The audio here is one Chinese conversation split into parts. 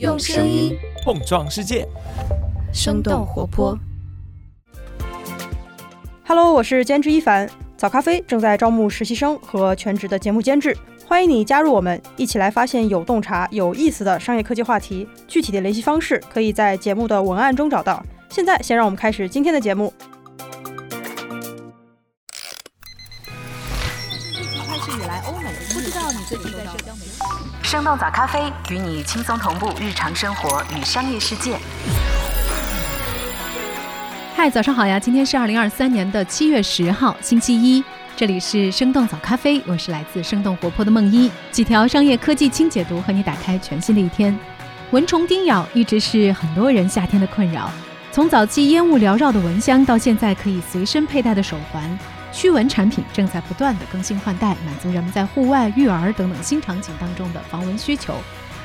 用声音碰撞世界，生动活泼。Hello，我是监制一凡。早咖啡正在招募实习生和全职的节目监制，欢迎你加入我们，一起来发现有洞察、有意思的商业科技话题。具体的联系方式可以在节目的文案中找到。现在，先让我们开始今天的节目。生动早咖啡与你轻松同步日常生活与商业世界。嗨，早上好呀！今天是二零二三年的七月十号，星期一。这里是生动早咖啡，我是来自生动活泼的梦一。几条商业科技轻解读，和你打开全新的一天。蚊虫叮咬一直是很多人夏天的困扰，从早期烟雾缭绕的蚊香，到现在可以随身佩戴的手环，驱蚊产品正在不断的更新换代，满足人们在户外、育儿等等新场景当中的防蚊需求。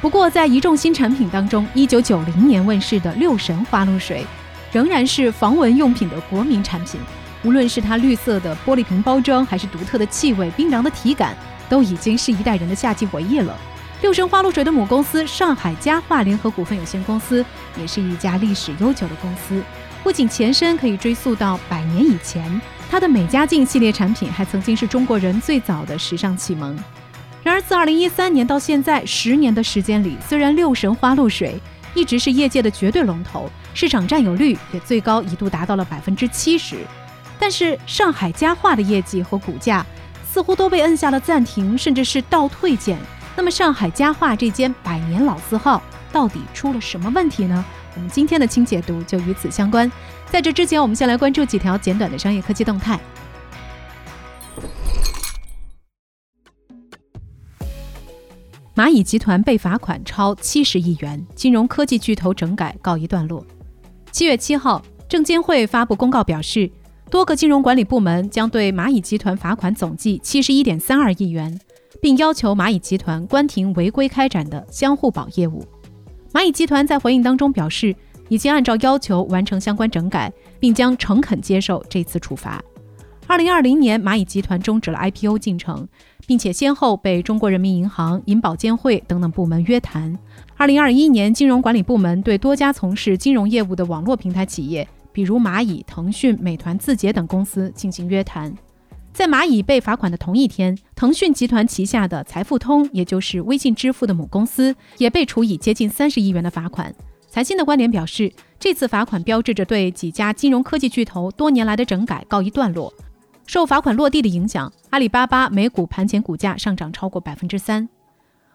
不过，在一众新产品当中，一九九零年问世的六神花露水。仍然是防蚊用品的国民产品，无论是它绿色的玻璃瓶包装，还是独特的气味、冰凉的体感，都已经是一代人的夏季回忆了。六神花露水的母公司上海家化联合股份有限公司，也是一家历史悠久的公司，不仅前身可以追溯到百年以前，它的美加净系列产品还曾经是中国人最早的时尚启蒙。然而，自2013年到现在十年的时间里，虽然六神花露水一直是业界的绝对龙头。市场占有率也最高一度达到了百分之七十，但是上海家化的业绩和股价似乎都被摁下了暂停，甚至是倒退键。那么上海家化这间百年老字号到底出了什么问题呢？我们今天的清解读就与此相关。在这之前，我们先来关注几条简短的商业科技动态。蚂蚁集团被罚款超七十亿元，金融科技巨头整改告一段落。七月七号，证监会发布公告表示，多个金融管理部门将对蚂蚁集团罚款总计七十一点三二亿元，并要求蚂蚁集团关停违规开展的相互保业务。蚂蚁集团在回应当中表示，已经按照要求完成相关整改，并将诚恳接受这次处罚。二零二零年，蚂蚁集团终止了 IPO 进程，并且先后被中国人民银行、银保监会等等部门约谈。二零二一年，金融管理部门对多家从事金融业务的网络平台企业，比如蚂蚁、腾讯、美团、字节等公司进行约谈。在蚂蚁被罚款的同一天，腾讯集团旗下的财付通，也就是微信支付的母公司，也被处以接近三十亿元的罚款。财新的观点表示，这次罚款标志着对几家金融科技巨头多年来的整改告一段落。受罚款落地的影响，阿里巴巴每股盘前股价上涨超过百分之三。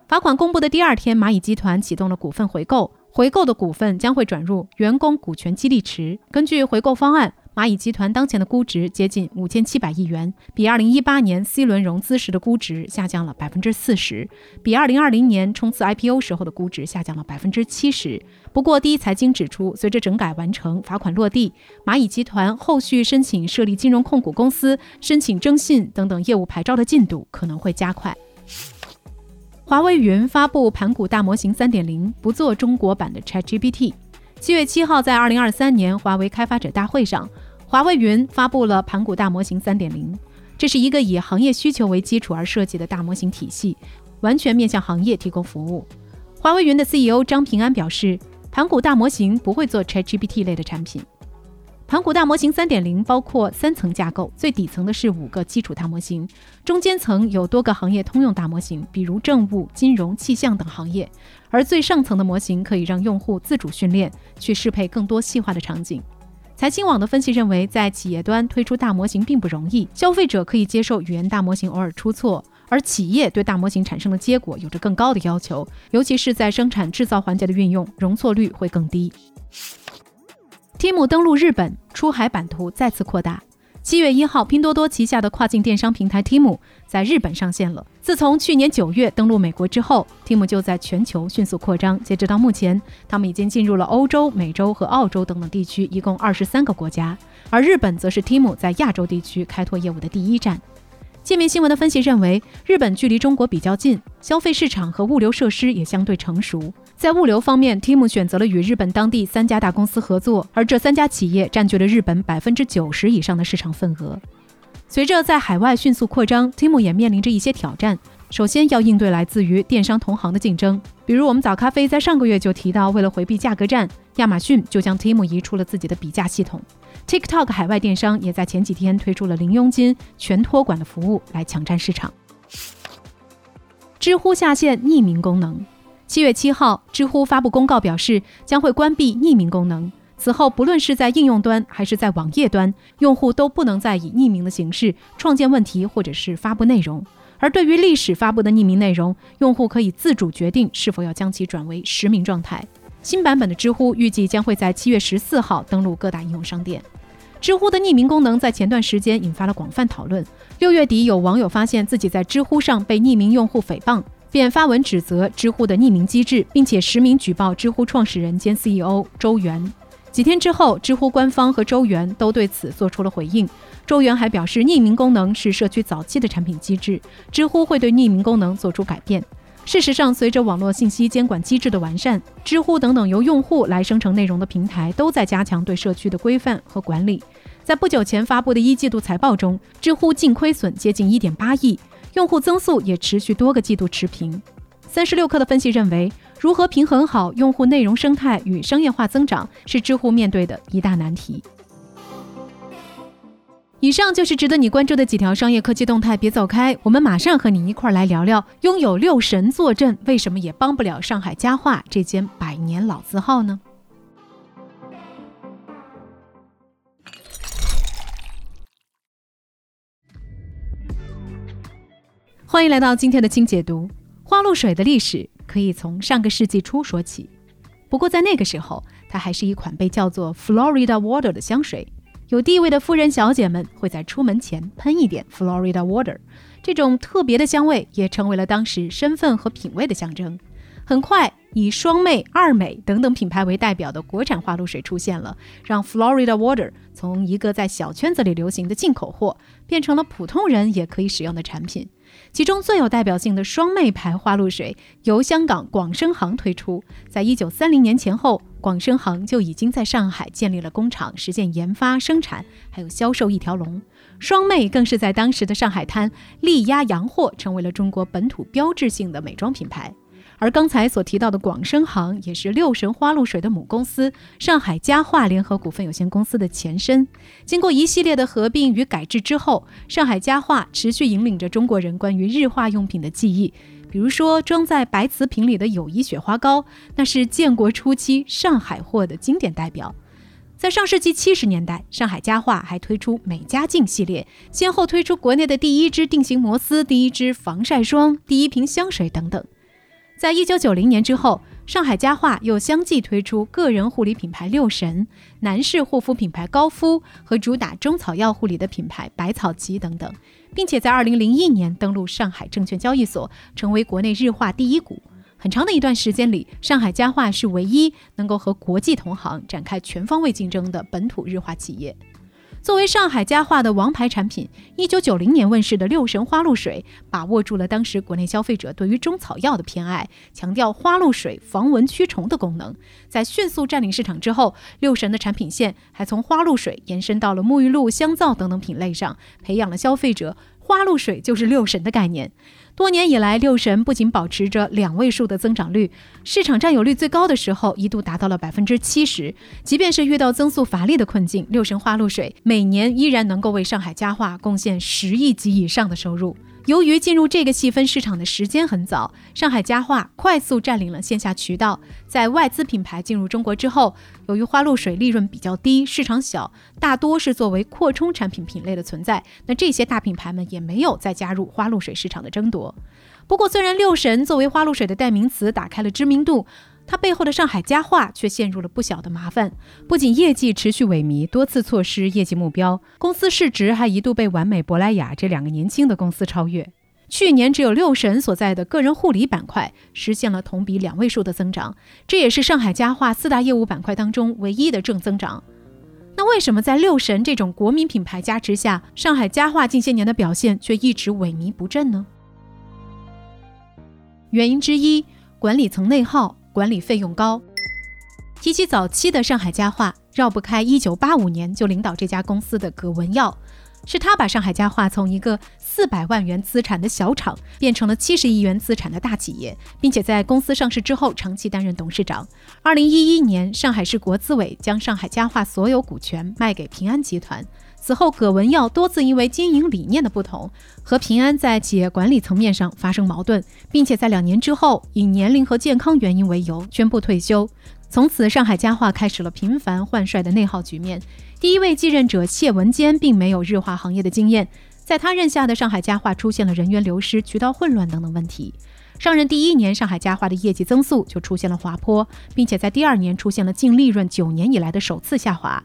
罚款公布的第二天，蚂蚁集团启动了股份回购，回购的股份将会转入员工股权激励池。根据回购方案，蚂蚁集团当前的估值接近五千七百亿元，比二零一八年 C 轮融资时的估值下降了百分之四十，比二零二零年冲刺 IPO 时候的估值下降了百分之七十。不过，第一财经指出，随着整改完成，罚款落地，蚂蚁集团后续申请设立金融控股公司、申请征信等等业务牌照的进度可能会加快。华为云发布盘古大模型3.0，不做中国版的 ChatGPT。七月七号，在二零二三年华为开发者大会上，华为云发布了盘古大模型3.0。这是一个以行业需求为基础而设计的大模型体系，完全面向行业提供服务。华为云的 CEO 张平安表示，盘古大模型不会做 ChatGPT 类的产品。盘古大模型3.0包括三层架构，最底层的是五个基础大模型，中间层有多个行业通用大模型，比如政务、金融、气象等行业，而最上层的模型可以让用户自主训练，去适配更多细化的场景。财新网的分析认为，在企业端推出大模型并不容易，消费者可以接受语言大模型偶尔出错，而企业对大模型产生的结果有着更高的要求，尤其是在生产制造环节的运用，容错率会更低。Temu 登陆日本，出海版图再次扩大。七月一号，拼多多旗下的跨境电商平台 Temu 在日本上线了。自从去年九月登陆美国之后，Temu 就在全球迅速扩张。截止到目前，他们已经进入了欧洲、美洲和澳洲等等地区，一共二十三个国家。而日本则是 Temu 在亚洲地区开拓业务的第一站。界面新闻的分析认为，日本距离中国比较近，消费市场和物流设施也相对成熟。在物流方面，Temu 选择了与日本当地三家大公司合作，而这三家企业占据了日本百分之九十以上的市场份额。随着在海外迅速扩张，Temu 也面临着一些挑战。首先要应对来自于电商同行的竞争。比如我们早咖啡在上个月就提到，为了回避价格战，亚马逊就将 Temu 移出了自己的比价系统。TikTok 海外电商也在前几天推出了零佣金全托管的服务来抢占市场。知乎下线匿名功能。七月七号，知乎发布公告表示，将会关闭匿名功能。此后，不论是在应用端还是在网页端，用户都不能再以匿名的形式创建问题或者是发布内容。而对于历史发布的匿名内容，用户可以自主决定是否要将其转为实名状态。新版本的知乎预计将会在七月十四号登陆各大应用商店。知乎的匿名功能在前段时间引发了广泛讨论。六月底，有网友发现自己在知乎上被匿名用户诽谤。便发文指责知乎的匿名机制，并且实名举报知乎创始人兼 CEO 周源。几天之后，知乎官方和周源都对此做出了回应。周源还表示，匿名功能是社区早期的产品机制，知乎会对匿名功能做出改变。事实上，随着网络信息监管机制的完善，知乎等等由用户来生成内容的平台都在加强对社区的规范和管理。在不久前发布的一季度财报中，知乎净亏损接近1.8亿。用户增速也持续多个季度持平。三十六氪的分析认为，如何平衡好用户内容生态与商业化增长，是知乎面对的一大难题。以上就是值得你关注的几条商业科技动态，别走开，我们马上和你一块儿来聊聊，拥有六神坐镇，为什么也帮不了上海家化这间百年老字号呢？欢迎来到今天的轻解读。花露水的历史可以从上个世纪初说起，不过在那个时候，它还是一款被叫做 Florida Water 的香水。有地位的夫人小姐们会在出门前喷一点 Florida Water，这种特别的香味也成为了当时身份和品味的象征。很快，以双妹、二美等等品牌为代表的国产花露水出现了，让 Florida Water 从一个在小圈子里流行的进口货，变成了普通人也可以使用的产品。其中最有代表性的双妹牌花露水由香港广生行推出，在一九三零年前后，广生行就已经在上海建立了工厂，实现研发、生产还有销售一条龙。双妹更是在当时的上海滩力压洋货，成为了中国本土标志性的美妆品牌。而刚才所提到的广生行，也是六神花露水的母公司上海家化联合股份有限公司的前身。经过一系列的合并与改制之后，上海家化持续引领着中国人关于日化用品的记忆。比如说，装在白瓷瓶里的友谊雪花膏，那是建国初期上海货的经典代表。在上世纪七十年代，上海家化还推出美加净系列，先后推出国内的第一支定型摩丝、第一支防晒霜、第一瓶香水等等。在一九九零年之后，上海家化又相继推出个人护理品牌六神、男士护肤品牌高夫和主打中草药护理的品牌百草集等等，并且在二零零一年登陆上海证券交易所，成为国内日化第一股。很长的一段时间里，上海家化是唯一能够和国际同行展开全方位竞争的本土日化企业。作为上海家化的王牌产品，一九九零年问世的六神花露水，把握住了当时国内消费者对于中草药的偏爱，强调花露水防蚊驱虫的功能。在迅速占领市场之后，六神的产品线还从花露水延伸到了沐浴露、香皂等等品类上，培养了消费者花露水就是六神的概念。多年以来，六神不仅保持着两位数的增长率，市场占有率最高的时候一度达到了百分之七十。即便是遇到增速乏力的困境，六神花露水每年依然能够为上海家化贡献十亿级以上的收入。由于进入这个细分市场的时间很早，上海家化快速占领了线下渠道。在外资品牌进入中国之后，由于花露水利润比较低，市场小，大多是作为扩充产品品类的存在。那这些大品牌们也没有再加入花露水市场的争夺。不过，虽然六神作为花露水的代名词打开了知名度。它背后的上海家化却陷入了不小的麻烦，不仅业绩持续萎靡，多次错失业绩目标，公司市值还一度被完美珀莱雅这两个年轻的公司超越。去年只有六神所在的个人护理板块实现了同比两位数的增长，这也是上海家化四大业务板块当中唯一的正增长。那为什么在六神这种国民品牌加持下，上海家化近些年的表现却一直萎靡不振呢？原因之一，管理层内耗。管理费用高。提起早期的上海家化，绕不开1985年就领导这家公司的葛文耀。是他把上海家化从一个四百万元资产的小厂变成了七十亿元资产的大企业，并且在公司上市之后长期担任董事长。二零一一年，上海市国资委将上海家化所有股权卖给平安集团。此后，葛文耀多次因为经营理念的不同，和平安在企业管理层面上发生矛盾，并且在两年之后以年龄和健康原因为由宣布退休。从此，上海家化开始了频繁换帅的内耗局面。第一位继任者谢文坚并没有日化行业的经验，在他任下的上海家化出现了人员流失、渠道混乱等等问题。上任第一年，上海家化的业绩增速就出现了滑坡，并且在第二年出现了净利润九年以来的首次下滑。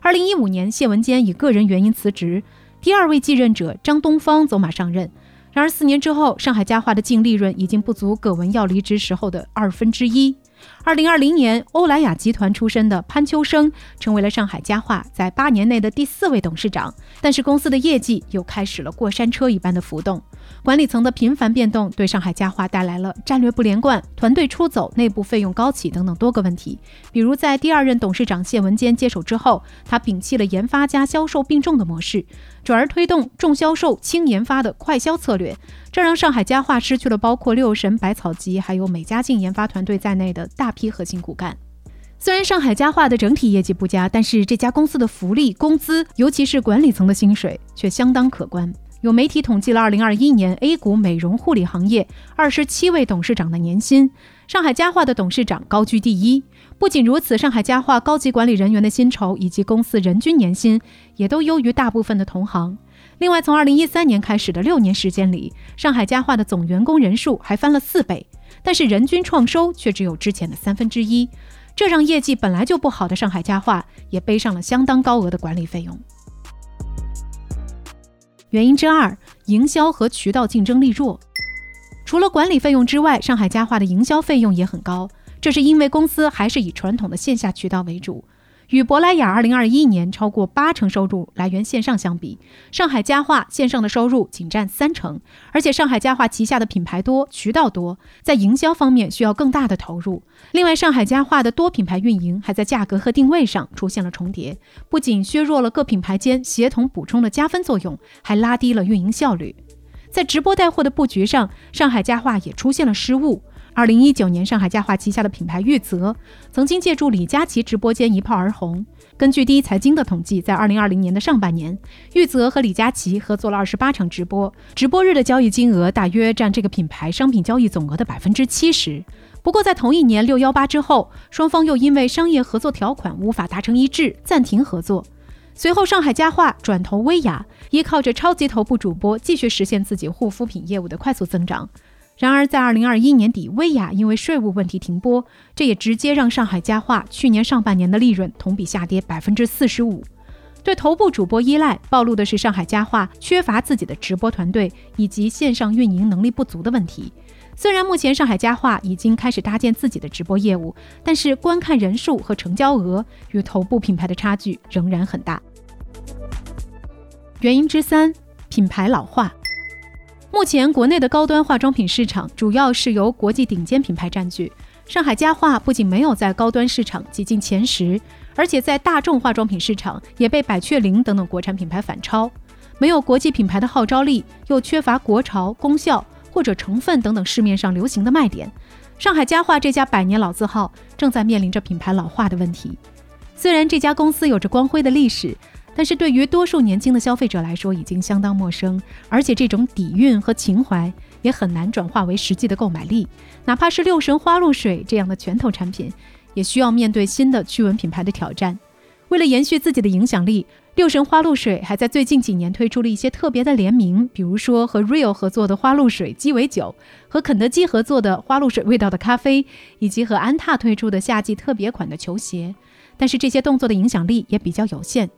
二零一五年，谢文坚以个人原因辞职，第二位继任者张东方走马上任。然而四年之后，上海家化的净利润已经不足葛文耀离职时候的二分之一。二零二零年，欧莱雅集团出身的潘秋生成为了上海家化在八年内的第四位董事长，但是公司的业绩又开始了过山车一般的浮动。管理层的频繁变动对上海家化带来了战略不连贯、团队出走、内部费用高企等等多个问题。比如，在第二任董事长谢文坚接手之后，他摒弃了研发加销售并重的模式，转而推动重销售轻研发的快销策略，这让上海家化失去了包括六神、百草集还有美加净研发团队在内的大批核心骨干。虽然上海家化的整体业绩不佳，但是这家公司的福利、工资，尤其是管理层的薪水，却相当可观。有媒体统计了2021年 A 股美容护理行业27位董事长的年薪，上海家化的董事长高居第一。不仅如此，上海家化高级管理人员的薪酬以及公司人均年薪也都优于大部分的同行。另外，从2013年开始的六年时间里，上海家化的总员工人数还翻了四倍，但是人均创收却只有之前的三分之一，这让业绩本来就不好的上海家化也背上了相当高额的管理费用。原因之二，营销和渠道竞争力弱。除了管理费用之外，上海家化的营销费用也很高，这是因为公司还是以传统的线下渠道为主。与珀莱雅2021年超过八成收入来源线上相比，上海家化线上的收入仅占三成。而且上海家化旗下的品牌多，渠道多，在营销方面需要更大的投入。另外，上海家化的多品牌运营还在价格和定位上出现了重叠，不仅削弱了各品牌间协同补充的加分作用，还拉低了运营效率。在直播带货的布局上，上海家化也出现了失误。二零一九年，上海家化旗下的品牌玉泽曾经借助李佳琦直播间一炮而红。根据第一财经的统计，在二零二零年的上半年，玉泽和李佳琦合作了二十八场直播，直播日的交易金额大约占这个品牌商品交易总额的百分之七十。不过，在同一年六幺八之后，双方又因为商业合作条款无法达成一致，暂停合作。随后，上海家化转投薇娅，依靠着超级头部主播继续实现自己护肤品业务的快速增长。然而，在二零二一年底，薇娅因为税务问题停播，这也直接让上海家化去年上半年的利润同比下跌百分之四十五。对头部主播依赖，暴露的是上海家化缺乏自己的直播团队以及线上运营能力不足的问题。虽然目前上海家化已经开始搭建自己的直播业务，但是观看人数和成交额与头部品牌的差距仍然很大。原因之三，品牌老化。目前，国内的高端化妆品市场主要是由国际顶尖品牌占据。上海家化不仅没有在高端市场挤进前十，而且在大众化妆品市场也被百雀羚等等国产品牌反超。没有国际品牌的号召力，又缺乏国潮、功效或者成分等等市面上流行的卖点，上海家化这家百年老字号正在面临着品牌老化的问题。虽然这家公司有着光辉的历史。但是对于多数年轻的消费者来说，已经相当陌生，而且这种底蕴和情怀也很难转化为实际的购买力。哪怕是六神花露水这样的拳头产品，也需要面对新的驱蚊品牌的挑战。为了延续自己的影响力，六神花露水还在最近几年推出了一些特别的联名，比如说和 Real 合作的花露水鸡尾酒，和肯德基合作的花露水味道的咖啡，以及和安踏推出的夏季特别款的球鞋。但是这些动作的影响力也比较有限。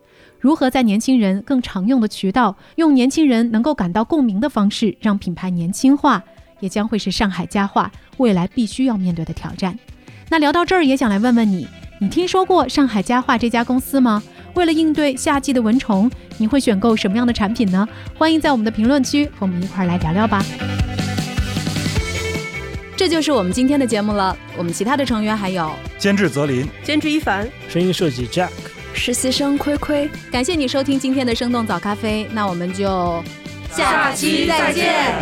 如何在年轻人更常用的渠道，用年轻人能够感到共鸣的方式，让品牌年轻化，也将会是上海家化未来必须要面对的挑战。那聊到这儿，也想来问问你，你听说过上海家化这家公司吗？为了应对夏季的蚊虫，你会选购什么样的产品呢？欢迎在我们的评论区和我们一块儿来聊聊吧。这就是我们今天的节目了。我们其他的成员还有监制泽林，监制一凡，声音设计 Jack。实习生亏亏。感谢你收听今天的生动早咖啡，那我们就下期再见。